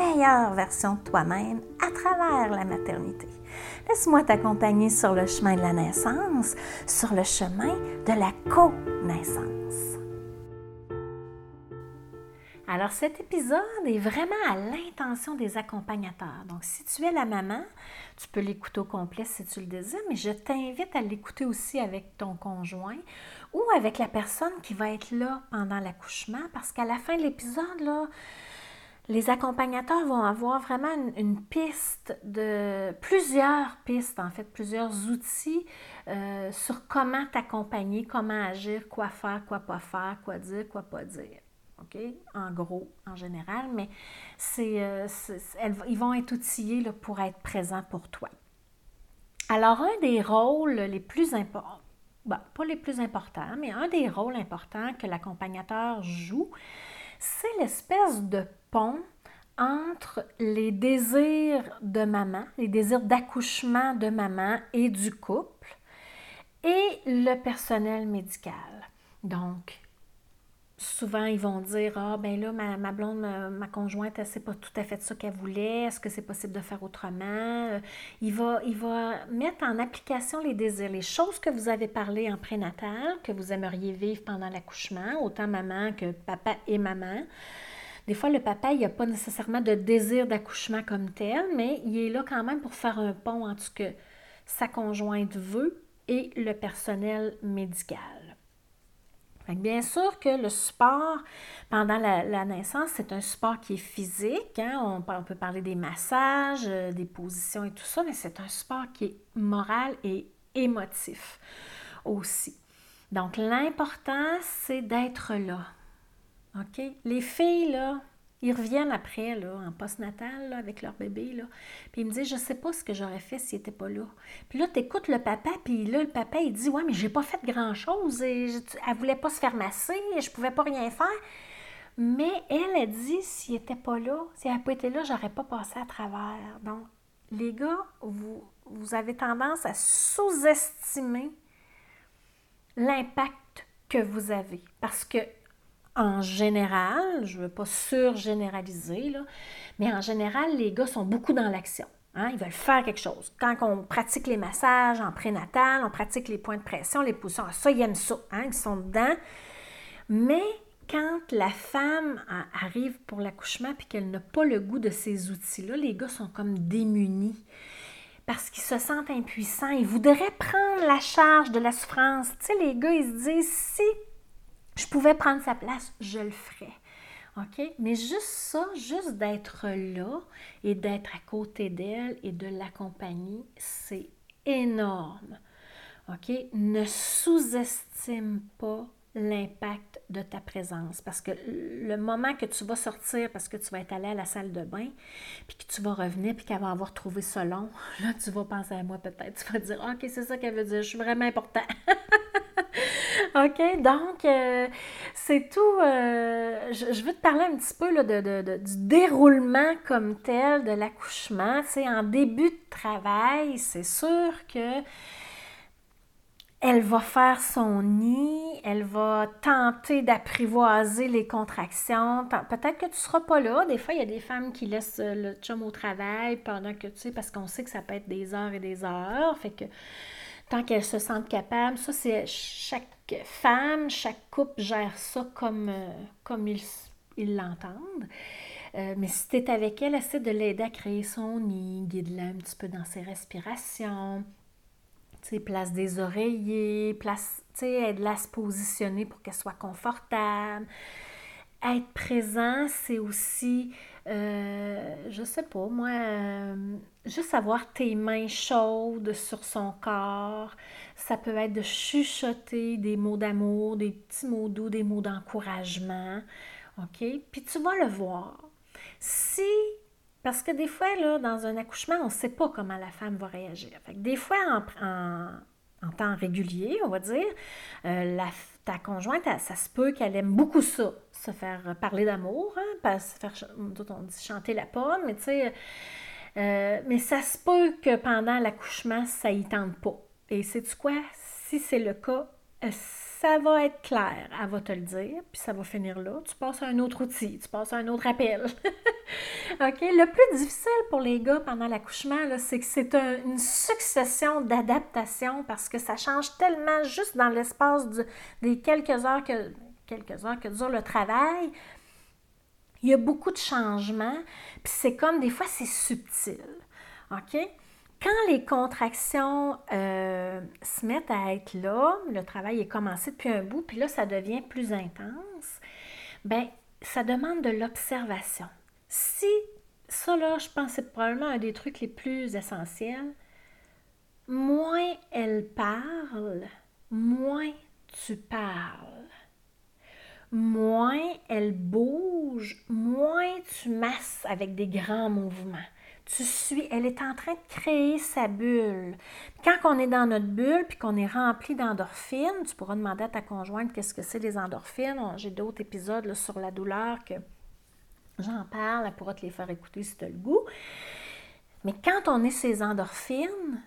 meilleure version de toi-même à travers la maternité. Laisse-moi t'accompagner sur le chemin de la naissance, sur le chemin de la co-naissance. Alors cet épisode est vraiment à l'intention des accompagnateurs. Donc si tu es la maman, tu peux l'écouter au complet si tu le désires, mais je t'invite à l'écouter aussi avec ton conjoint ou avec la personne qui va être là pendant l'accouchement parce qu'à la fin de l'épisode, là, les accompagnateurs vont avoir vraiment une, piste de plusieurs pistes, en fait, plusieurs outils euh, sur comment t'accompagner, comment agir, quoi faire, quoi pas faire, quoi dire, quoi pas dire. OK? En gros, en général, mais c'est, euh, ils vont être outillés pour être présents pour toi. Alors, un des rôles les plus importants, pas les plus importants, mais un des rôles importants que l'accompagnateur joue, c'est l'espèce de pont entre les désirs de maman, les désirs d'accouchement de maman et du couple et le personnel médical. Donc, souvent, ils vont dire Ah, ben là, ma, blonde, ma, conjointe, elle sait pas tout à fait ça qu'elle voulait. Est-ce que c'est possible de faire autrement? Euh, il, va, il va mettre en application les désirs, les choses que vous avez parlé en prénatal, que vous aimeriez vivre pendant l'accouchement, autant maman que papa et maman. Des fois, le papa, il n'a pas nécessairement de désir d'accouchement comme tel, mais il est là quand même pour faire un pont entre ce que sa conjointe veut et le personnel médical. Bien sûr que le sport pendant la, naissance, c'est un sport qui est physique. Hein. On, peut parler des massages, euh, des positions et tout ça, mais c'est un sport qui est moral et émotif aussi. Donc l'important, c'est d'être là, OK? Les filles, là, ils reviennent après, là, en postnatal, avec leur bébé, là. Puis ils me disent, je sais pas ce que j'aurais fait s'il n'était pas là. Puis là, tu écoutes le papa, puis là, le papa, il dit, ouais, mais j'ai pas fait grand-chose. Et elle voulait pas se faire masser, et je pouvais pas rien faire. Mais elle a dit, s'il n'était pas là, si elle n'avait pas été là, j'aurais pas passé à travers. Donc, les gars, vous, vous avez tendance à sous-estimer l'impact que vous avez. Parce que en général, je ne veux pas surgénéraliser, mais en général, les gars sont beaucoup dans l'action. Hein. Ils veulent faire quelque chose. Quand on pratique les massages en prénatal, on pratique les points de pression, les positions, ah, ça, ils aiment ça. Hein. Ils sont dedans. Mais quand la femme arrive pour l'accouchement et qu'elle n'a pas le goût de ces outils-là, les gars sont comme démunis parce qu'ils se sentent impuissants. Ils voudraient prendre la charge de la souffrance. Tu sais, les gars, ils se disent, si je pouvais prendre sa place, je le ferais. OK? Mais juste ça, juste d'être là et d'être à côté d'elle et de l'accompagner, c'est énorme. OK? Ne sous-estime pas l'impact de ta présence. Parce que le moment que tu vas sortir, parce que tu vas être allé à la salle de bain, puis que tu vas revenir, puis qu'elle va avoir trouvé ça long, là, tu vas penser à moi peut-être. Tu vas dire, OK, c'est ça qu'elle veut dire, je suis vraiment important. OK, donc euh, c'est tout. Euh, je, veux te parler un petit peu là, de, du déroulement comme tel de l'accouchement. C'est en début de travail, c'est sûr que elle va faire son nid, elle va tenter d'apprivoiser les contractions. Peut-être que tu ne seras pas là. Des fois, il y a des femmes qui laissent le chum au travail pendant que tu sais, parce qu'on sait que ça peut être des heures et des heures. Fait que tant qu'elles se sentent capables, ça, c'est chaque femme, chaque couple gère ça comme, euh, comme ils l'entendent. Euh, mais si tu es avec elle, essaie de l'aider à créer son nid, guide-la un petit peu dans ses respirations, place des oreillers, place, aide-la à se positionner pour qu'elle soit confortable. Être présent, c'est aussi, euh, je sais pas, moi, euh, juste avoir tes mains chaudes sur son corps. Ça peut être de chuchoter des mots d'amour, des petits mots doux, des mots d'encouragement. OK? Puis tu vas le voir. Si parce que des fois, là, dans un accouchement, on ne sait pas comment la femme va réagir. des fois, en temps régulier, on va dire, euh, ta conjointe, ça se peut qu'elle aime beaucoup ça, se faire parler d'amour, hein, pas se faire, on dit chanter la pomme, mais tu sais, euh, ça se peut que pendant l'accouchement, ça y tente pas. Et c'est quoi? Si c'est le cas, euh, ça va être clair. Elle va te le dire, puis ça va finir là. Tu passes à un autre outil, tu passes à un autre appel. OK? Le plus difficile pour les gars pendant l'accouchement, c'est que c'est une succession d'adaptations parce que ça change tellement juste dans l'espace des quelques heures que quelques heures que dure le travail. Il y a beaucoup de changements, puis c'est comme des fois c'est subtil. OK? Quand les contractions euh, se mettent à être là, le travail est commencé depuis un bout, puis là, ça devient plus intense, bien, ça demande de l'observation. Si, ça là, je pense que c'est probablement un des trucs les plus essentiels, moins elle parle, moins tu parles. Moins elle bouge, moins tu masses avec des grands mouvements tu suis, elle est en train de créer sa bulle. Quand on est dans notre bulle puis qu'on est rempli d'endorphines, tu pourras demander à ta conjointe qu'est-ce que c'est les endorphines. J'ai d'autres épisodes sur la douleur que j'en parle, elle pourra te les faire écouter si tu as le goût. Mais quand on est ces endorphines,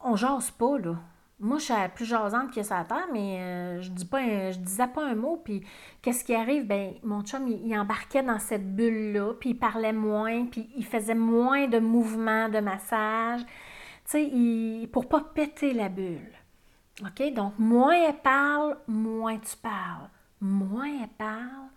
on jase pas, là moi, je suis la plus jasante que ça terre, mais euh, je dis pas je disais pas un mot. Puis qu'est-ce qui arrive? Ben, mon chum, il, embarquait dans cette bulle-là, puis il parlait moins, puis il faisait moins de mouvements, de massages, tu sais, pour pas péter la bulle. OK? Donc, moins elle parle, moins tu parles. Moins elle parle,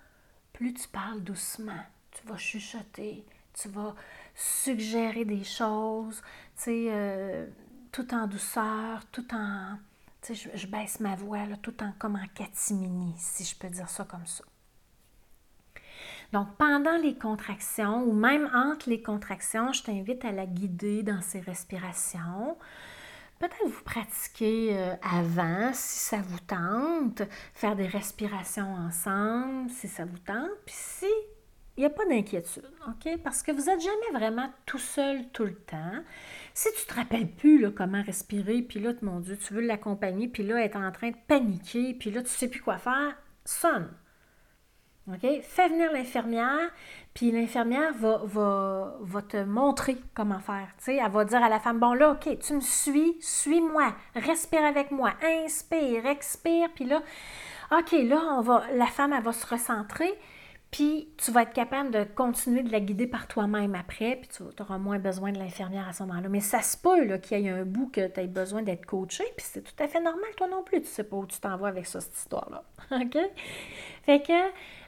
plus tu parles doucement. Tu vas chuchoter, tu vas suggérer des choses, tu sais... Euh, tout en douceur, tout en... Tu sais, je, baisse ma voix, là, tout en comme en catimini, si je peux dire ça comme ça. Donc, pendant les contractions ou même entre les contractions, je t'invite à la guider dans ses respirations. Peut-être vous pratiquer euh, avant si ça vous tente, faire des respirations ensemble si ça vous tente. Puis si il n'y a pas d'inquiétude, OK? Parce que vous n'êtes jamais vraiment tout seul tout le temps. Si tu ne te rappelles plus comment respirer, puis là, mon Dieu, tu veux l'accompagner, puis là, elle est en train de paniquer, puis là, tu ne sais plus quoi faire, sonne. OK? Fais venir l'infirmière, puis l'infirmière va, va, va, te montrer comment faire. Elle va dire à la femme, bon là, OK, tu me suis, suis-moi, respire avec moi, inspire, expire, puis là, OK, là, on va, la femme, elle va se recentrer, puis tu vas être capable de continuer de la guider par toi-même après, puis tu auras moins besoin de l'infirmière à ce moment-là. Mais ça se peut qu'il y ait un bout que tu aies besoin d'être coaché, puis c'est tout à fait normal, toi non plus. Tu sais pas où tu t'en vas avec ça, cette histoire-là. OK? Fait que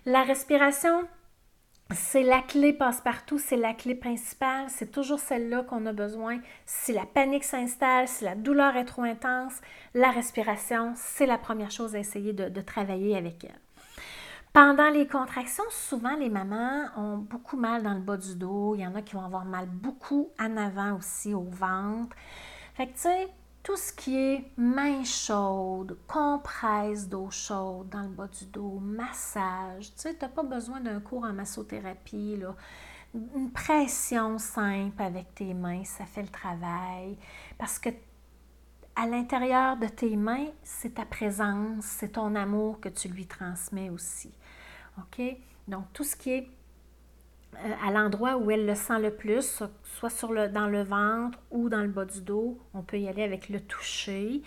la respiration, c'est la clé passe-partout, c'est la clé principale, c'est toujours celle-là qu'on a besoin. Si la panique s'installe, si la douleur est trop intense, la respiration, c'est la première chose à essayer de travailler avec elle. Pendant les contractions, souvent les mamans ont beaucoup mal dans le bas du dos. Il y en a qui vont avoir mal beaucoup en avant aussi, au ventre. Fait que tu sais, tout ce qui est main chaude, compresse d'eau chaude dans le bas du dos, massage, tu sais, tu n'as pas besoin d'un cours en massothérapie, là. Une pression simple avec tes mains, ça fait le travail. Parce que à l'intérieur de tes mains, c'est ta présence, c'est ton amour que tu lui transmets aussi. OK? Donc, tout ce qui est à l'endroit où elle le sent le plus, soit dans le ventre ou dans le bas du dos, on peut y aller avec le toucher.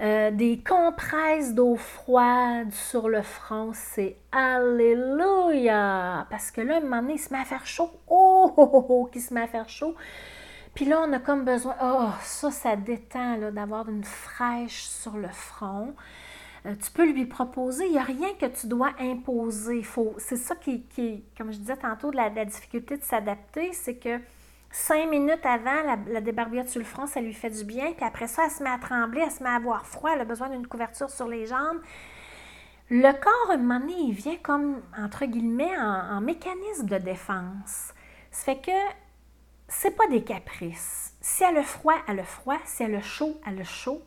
Euh, des compresses d'eau froide sur le front, c'est Alléluia! Parce que là, un moment donné, il se met à faire chaud. Oh, oh, oh, oh qui se met à faire chaud. Puis là, on a comme besoin, oh, ça, ça détend d'avoir une fraîche sur le front. Euh, tu peux lui proposer. Il n'y a rien que tu dois imposer. C'est ça qui, qui, comme je disais tantôt, la, difficulté de s'adapter, c'est que cinq minutes avant, la, la, débarbouillette sur le front, ça lui fait du bien. Puis après ça, elle se met à trembler, elle se met à avoir froid, elle a besoin d'une couverture sur les jambes. Le corps, à un il vient comme, entre guillemets, en, mécanisme de défense. Ça fait que c'est pas des caprices. Si elle a froid, elle a froid. Si elle a chaud, elle a chaud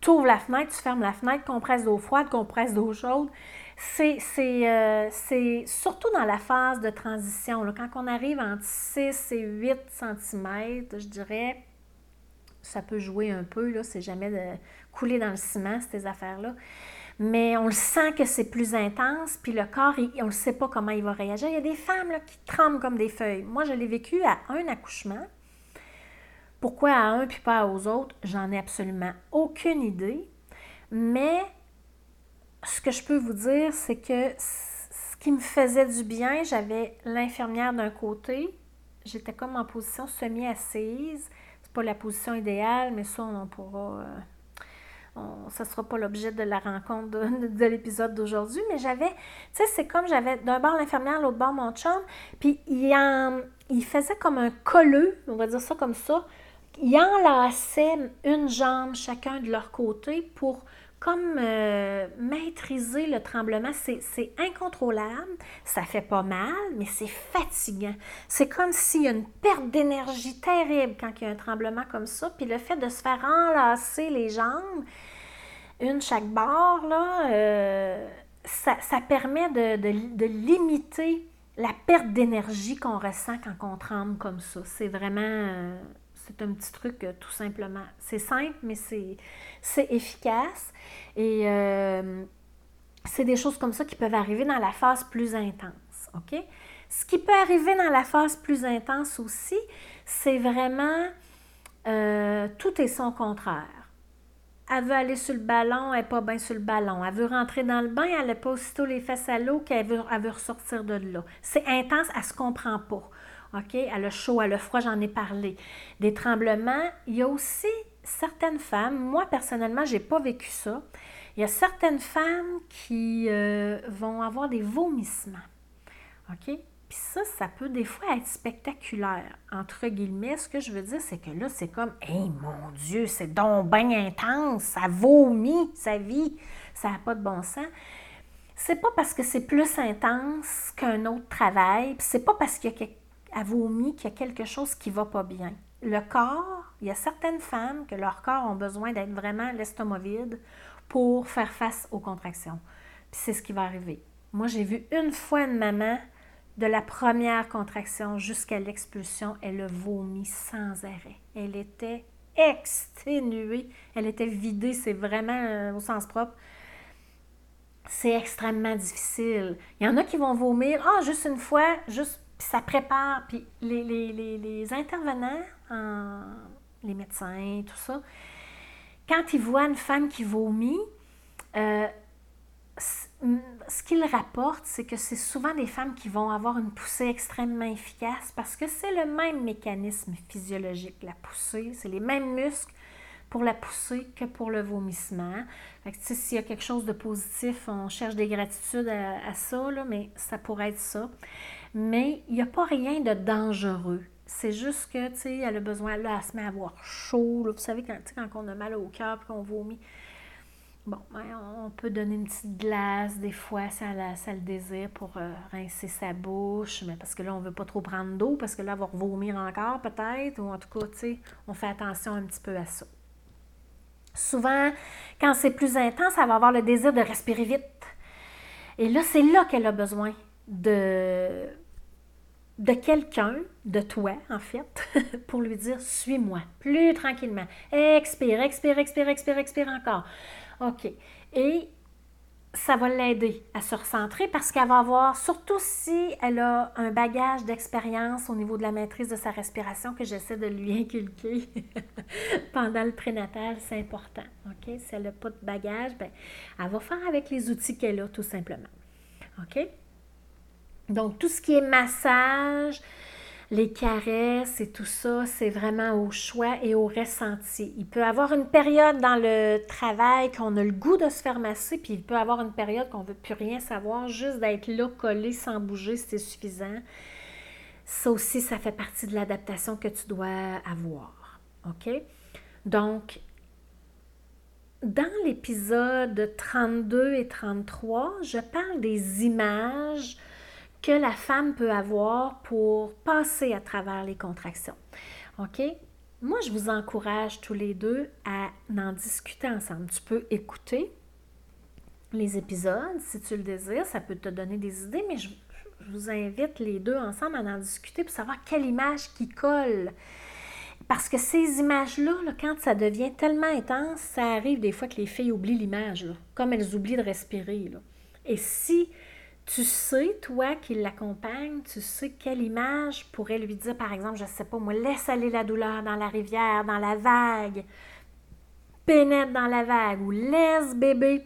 tu ouvres la fenêtre, tu fermes la fenêtre, compresse d'eau froide, compresse d'eau chaude. C'est, euh, c'est, surtout dans la phase de transition, là, quand on arrive entre 6 et 8 cm, je dirais, ça peut jouer un peu, c'est jamais de couler dans le ciment, ces affaires-là. Mais on le sent que c'est plus intense, puis le corps, on ne sait pas comment il va réagir. Il y a des femmes là, qui tremblent comme des feuilles. Moi, je l'ai vécu à un accouchement. Pourquoi à un puis pas aux autres, j'en ai absolument aucune idée. Mais ce que je peux vous dire, c'est que ce qui me faisait du bien, j'avais l'infirmière d'un côté, j'étais comme en position semi-assise. C'est pas la position idéale, mais ça, on pourra. Euh, ça ne sera pas l'objet de la rencontre de, l'épisode d'aujourd'hui, mais j'avais, tu sais, c'est comme j'avais d'un bord l'infirmière, l'autre bord mon chum, puis il, en, il faisait comme un colleux, on va dire ça comme ça, il enlaçait une jambe chacun de leur côté pour comme euh, maîtriser le tremblement, c'est incontrôlable, ça fait pas mal, mais c'est fatigant. C'est comme s'il y a une perte d'énergie terrible quand il y a un tremblement comme ça, puis le fait de se faire enlacer les jambes, une chaque barre, là, euh, ça, permet de, limiter la perte d'énergie qu'on ressent quand on tremble comme ça. C'est vraiment... Euh, c'est un petit truc tout simplement. C'est simple, mais c'est efficace. Et euh, c'est des choses comme ça qui peuvent arriver dans la phase plus intense. OK? Ce qui peut arriver dans la phase plus intense aussi, c'est vraiment euh, tout est son contraire. Elle veut aller sur le ballon, elle n'est pas bien sur le ballon. Elle veut rentrer dans le bain, elle n'a pas aussitôt les fesses à l'eau qu'elle veut, elle veut ressortir de là. C'est intense, elle ne se comprend pas. OK? Elle a chaud, elle a froid, j'en ai parlé. Des tremblements, il y a aussi certaines femmes, moi personnellement, je n'ai pas vécu ça. Il y a certaines femmes qui euh, vont avoir des vomissements. OK? Puis ça, ça peut des fois être spectaculaire. Entre guillemets, ce que je veux dire, c'est que là, c'est comme, hé mon Dieu, c'est donc bien intense, ça vomit sa vie, ça n'a pas de bon sens. C'est pas parce que c'est plus intense qu'un autre travail, puis c'est pas parce qu'il y a vomit qu'il y a quelque chose qui va pas bien le corps, il y a certaines femmes que leur corps ont besoin d'être vraiment l'estomac vide pour faire face aux contractions. Puis c'est ce qui va arriver. Moi, j'ai vu une fois une maman, de la première contraction jusqu'à l'expulsion, elle a vomi sans arrêt. Elle était exténuée, elle était vidée, c'est vraiment euh, au sens propre. C'est extrêmement difficile. Il y en a qui vont vomir, ah, juste une fois, juste puis ça prépare. Puis les, les, intervenants, les médecins, tout ça, quand ils voient une femme qui vomit, euh, ce qu'ils rapportent, c'est que c'est souvent des femmes qui vont avoir une poussée extrêmement efficace parce que c'est le même mécanisme physiologique, la poussée, c'est les mêmes muscles pour la poussée que pour le vomissement. s'il y a quelque chose de positif, on cherche des gratitudes à, ça, là, mais ça pourrait être ça mais il n'y a pas rien de dangereux. C'est juste que, tu sais, elle a besoin, là, elle se met à avoir chaud. vous savez, quand, quand on a mal au cœur et qu'on vomit, bon, ben, on peut donner une petite glace des fois si elle, a, le désire pour euh, rincer sa bouche, mais parce que là, on ne veut pas trop prendre d'eau, parce que là, elle va vomir encore peut-être, ou en tout cas, tu sais, on fait attention un petit peu à ça. Souvent, quand c'est plus intense, elle va avoir le désir de respirer vite. Et là, c'est là qu'elle a besoin de, de quelqu'un, de toi en fait, pour lui dire suis-moi, plus tranquillement. Expire, expire, expire, expire, expire encore. OK. Et ça va l'aider à se recentrer parce qu'elle va avoir, surtout si elle a un bagage d'expérience au niveau de la maîtrise de sa respiration que j'essaie de lui inculquer pendant le prénatal, c'est important. OK? Si elle n'a pas de bagage, ben, elle va faire avec les outils qu'elle a tout simplement. OK? Donc, tout ce qui est massage, les caresses et tout ça, c'est vraiment au choix et au ressenti. Il peut avoir une période dans le travail qu'on a le goût de se faire masser, puis il peut avoir une période qu'on ne veut plus rien savoir, juste d'être là, collé, sans bouger, c'est suffisant. Ça aussi, ça fait partie de l'adaptation que tu dois avoir. OK? Donc, dans l'épisode 32 et 33, je parle des images la femme peut avoir pour passer à travers les contractions. OK? Moi, je vous encourage tous les deux à en discuter ensemble. Tu peux écouter les épisodes si tu le désires, ça peut te donner des idées, mais je, vous invite les deux ensemble à en discuter pour savoir quelle image qui colle. Parce que ces images-là, quand ça devient tellement intense, ça arrive des fois que les filles oublient l'image, comme elles oublient de respirer. Et si tu sais, toi qui l'accompagne, tu sais quelle image pourrait lui dire, par exemple, je ne sais pas, moi, laisse aller la douleur dans la rivière, dans la vague, pénètre dans la vague, ou laisse bébé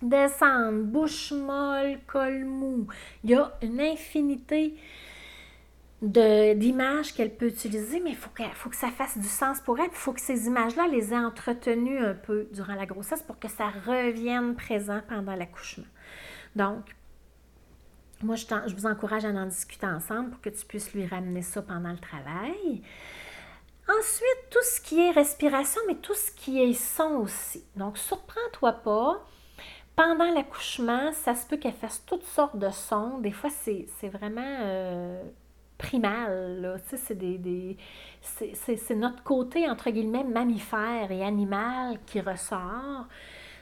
descendre, bouche molle, col mou. Il y a une infinité d'images qu'elle peut utiliser, mais il faut, faut, que ça fasse du sens pour elle. Il faut que ces images-là les aient entretenues un peu durant la grossesse pour que ça revienne présent pendant l'accouchement. Donc, moi, je, je, vous encourage à en discuter ensemble pour que tu puisses lui ramener ça pendant le travail. Ensuite, tout ce qui est respiration, mais tout ce qui est son aussi. Donc, surprends-toi pas. Pendant l'accouchement, ça se peut qu'elle fasse toutes sortes de sons. Des fois, c'est vraiment euh, primal. C'est des, c'est notre côté, entre guillemets, mammifère et animal qui ressort.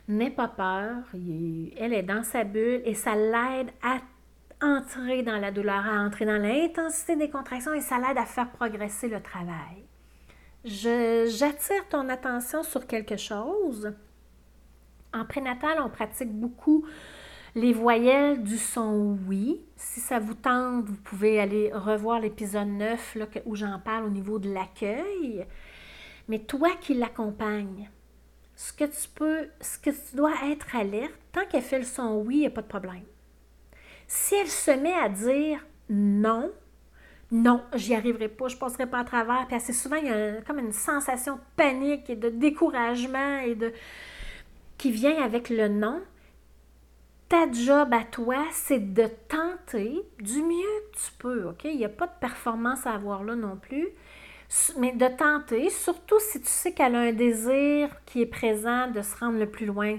N'aie pas peur. elle est dans sa bulle et ça l'aide à entrer dans la douleur, à entrer dans l'intensité des contractions et ça l'aide à faire progresser le travail. J'attire ton attention sur quelque chose. En prénatal, on pratique beaucoup les voyelles du son oui. Si ça vous tente, vous pouvez aller revoir l'épisode 9 là, où j'en parle au niveau de l'accueil. Mais toi qui l'accompagnes, ce que tu peux, ce que tu dois être alerte, tant qu'elle fait le son oui, il n'y a pas de problème. Si elle se met à dire non, non, j'y arriverai pas, je passerai pas à travers, puis assez souvent, il y a comme une sensation de panique et de découragement et de qui vient avec le non, ta job à toi, c'est de tenter du mieux que tu peux, OK? Il n'y a pas de performance à avoir là non plus, mais de tenter, surtout si tu sais qu'elle a un désir qui est présent de se rendre le plus loin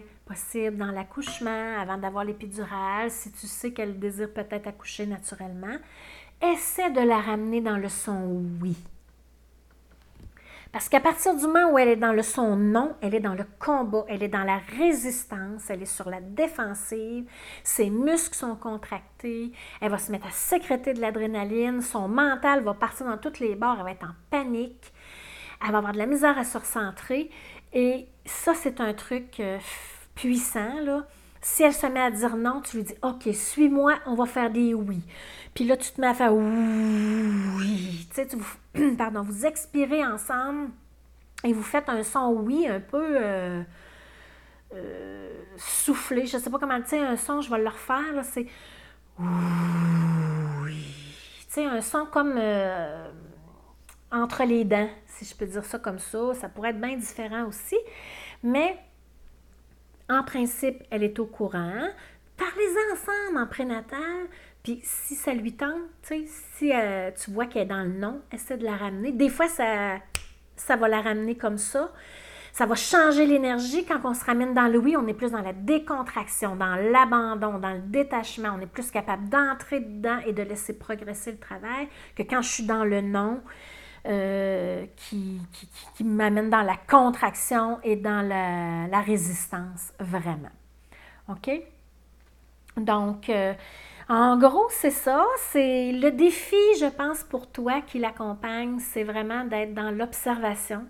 dans l'accouchement, avant d'avoir l'épidurale, si tu sais qu'elle désire peut-être accoucher naturellement, essaie de la ramener dans le son oui. Parce qu'à partir du moment où elle est dans le son non, elle est dans le combat, elle est dans la résistance, elle est sur la défensive, ses muscles sont contractés, elle va se mettre à sécréter de l'adrénaline, son mental va partir dans toutes les bords, elle va être en panique, elle va avoir de la misère à se recentrer. Et ça, c'est un truc euh, puissant, là. Si elle se met à dire non, tu lui dis OK, suis-moi, on va faire des oui. Puis là, tu te mets à faire oui. Tu sais, vous, pardon, vous expirez ensemble et vous faites un son oui un peu euh, euh, soufflé. Je ne sais pas comment, tu sais, un son, je vais le refaire, c'est oui. Tu sais, un son comme euh, entre les dents, si je peux dire ça comme ça. Ça pourrait être bien différent aussi. Mais en principe, elle est au courant. Parlez-en ensemble en prénatal. Puis si ça lui tente, si euh, tu vois qu'elle est dans le non, essaie de la ramener. Des fois, ça, ça va la ramener comme ça. Ça va changer l'énergie. Quand on se ramène dans le oui, on est plus dans la décontraction, dans l'abandon, dans le détachement. On est plus capable d'entrer dedans et de laisser progresser le travail que quand je suis dans le non. Euh, qui, m'amène dans la contraction et dans la, la résistance, vraiment. OK? Donc, euh, en gros, c'est ça. C'est le défi, je pense, pour toi qui l'accompagne, c'est vraiment d'être dans l'observation.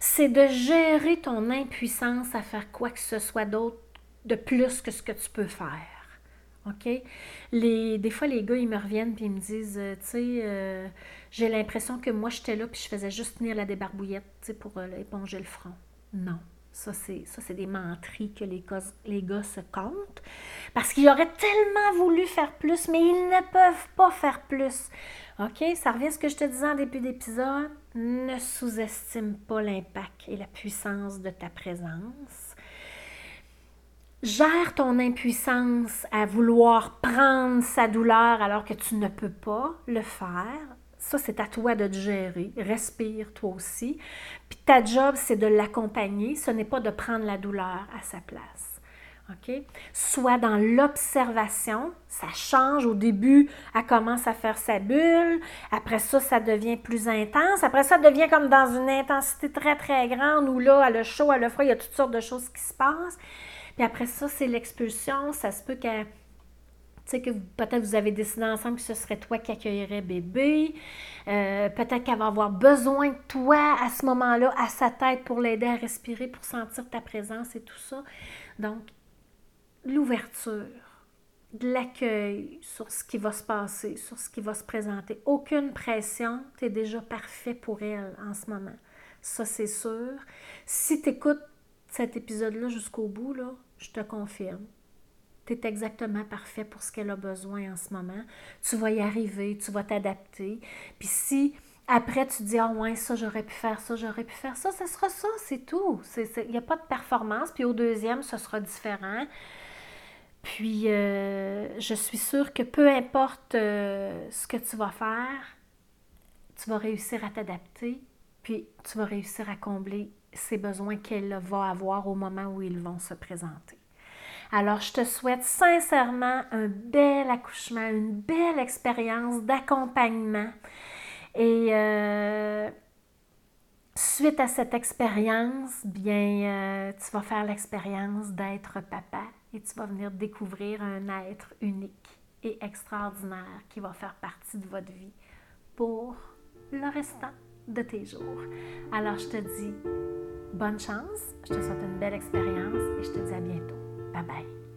C'est de gérer ton impuissance à faire quoi que ce soit d'autre de plus que ce que tu peux faire. OK? Les, des fois, les gars, ils me reviennent et ils me disent, euh, tu sais, euh, j'ai l'impression que moi, j'étais là puis je faisais juste tenir la débarbouillette, pour euh, éponger le front. Non. Ça, c'est, ça, c'est des menteries que les gars, les gars se comptent. Parce qu'ils auraient tellement voulu faire plus, mais ils ne peuvent pas faire plus. OK? Ça revient à ce que je te disais en début d'épisode. Ne sous-estime pas l'impact et la puissance de ta présence Gère ton impuissance à vouloir prendre sa douleur alors que tu ne peux pas le faire. Ça, c'est à toi de te gérer. Respire toi aussi. Puis ta job, c'est de l'accompagner. Ce n'est pas de prendre la douleur à sa place. OK? Soit dans l'observation, ça change. Au début, elle commence à faire sa bulle. Après ça, ça devient plus intense. Après ça, ça devient comme dans une intensité très, très grande où là, elle a chaud, elle a froid, il y a toutes sortes de choses qui se passent. Puis après ça, c'est l'expulsion. Ça se peut qu'elle Tu sais que peut-être vous avez décidé ensemble que ce serait toi qui accueillerais bébé. Euh, peut-être qu'elle va avoir besoin de toi à ce moment-là, à sa tête, pour l'aider à respirer, pour sentir ta présence et tout ça. Donc, l'ouverture, de l'accueil sur ce qui va se passer, sur ce qui va se présenter. Aucune pression, tu es déjà parfait pour elle en ce moment. Ça, c'est sûr. Si tu écoutes cet épisode-là jusqu'au bout, là, je te confirme. Tu es exactement parfait pour ce qu'elle a besoin en ce moment. Tu vas y arriver, tu vas t'adapter. Puis si après tu dis Ah ouais, ça j'aurais pu faire ça, j'aurais pu faire ça, ce sera ça, c'est tout. Il n'y a pas de performance. Puis au deuxième, ce sera différent. Puis euh, je suis sûre que peu importe euh, ce que tu vas faire, tu vas réussir à t'adapter, puis tu vas réussir à combler ces besoins qu'elle va avoir au moment où ils vont se présenter. Alors, je te souhaite sincèrement un bel accouchement, une belle expérience d'accompagnement. Et euh, suite à cette expérience, bien, euh, tu vas faire l'expérience d'être papa et tu vas venir découvrir un être unique et extraordinaire qui va faire partie de votre vie pour le restant de tes jours. Alors, je te dis bonne chance, je te souhaite une belle expérience et je te dis à bientôt. Bye bye.